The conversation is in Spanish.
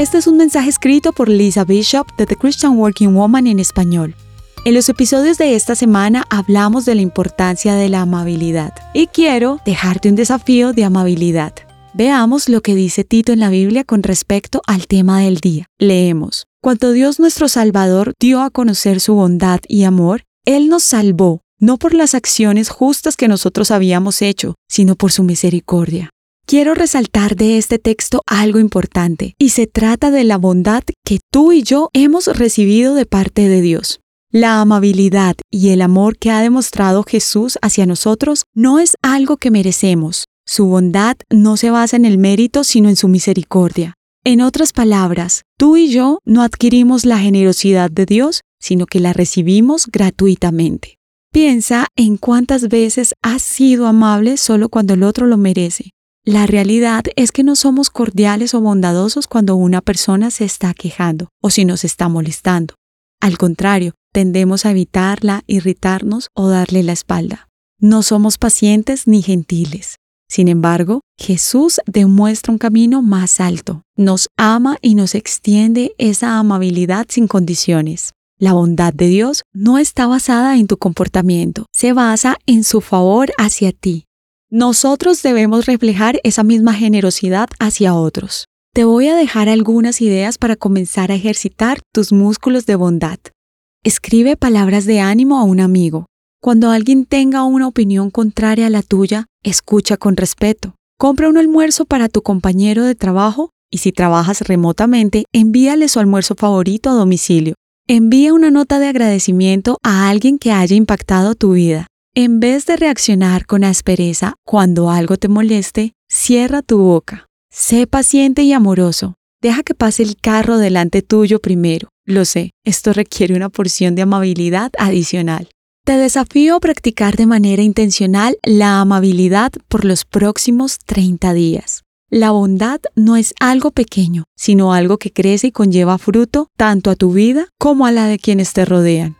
Este es un mensaje escrito por Lisa Bishop de The Christian Working Woman en español. En los episodios de esta semana hablamos de la importancia de la amabilidad y quiero dejarte un desafío de amabilidad. Veamos lo que dice Tito en la Biblia con respecto al tema del día. Leemos. Cuando Dios nuestro Salvador dio a conocer su bondad y amor, Él nos salvó, no por las acciones justas que nosotros habíamos hecho, sino por su misericordia. Quiero resaltar de este texto algo importante, y se trata de la bondad que tú y yo hemos recibido de parte de Dios. La amabilidad y el amor que ha demostrado Jesús hacia nosotros no es algo que merecemos. Su bondad no se basa en el mérito, sino en su misericordia. En otras palabras, tú y yo no adquirimos la generosidad de Dios, sino que la recibimos gratuitamente. Piensa en cuántas veces has sido amable solo cuando el otro lo merece. La realidad es que no somos cordiales o bondadosos cuando una persona se está quejando o si nos está molestando. Al contrario, tendemos a evitarla, irritarnos o darle la espalda. No somos pacientes ni gentiles. Sin embargo, Jesús demuestra un camino más alto. Nos ama y nos extiende esa amabilidad sin condiciones. La bondad de Dios no está basada en tu comportamiento, se basa en su favor hacia ti. Nosotros debemos reflejar esa misma generosidad hacia otros. Te voy a dejar algunas ideas para comenzar a ejercitar tus músculos de bondad. Escribe palabras de ánimo a un amigo. Cuando alguien tenga una opinión contraria a la tuya, escucha con respeto. Compra un almuerzo para tu compañero de trabajo y si trabajas remotamente, envíale su almuerzo favorito a domicilio. Envía una nota de agradecimiento a alguien que haya impactado tu vida. En vez de reaccionar con aspereza cuando algo te moleste, cierra tu boca. Sé paciente y amoroso. Deja que pase el carro delante tuyo primero. Lo sé, esto requiere una porción de amabilidad adicional. Te desafío a practicar de manera intencional la amabilidad por los próximos 30 días. La bondad no es algo pequeño, sino algo que crece y conlleva fruto tanto a tu vida como a la de quienes te rodean.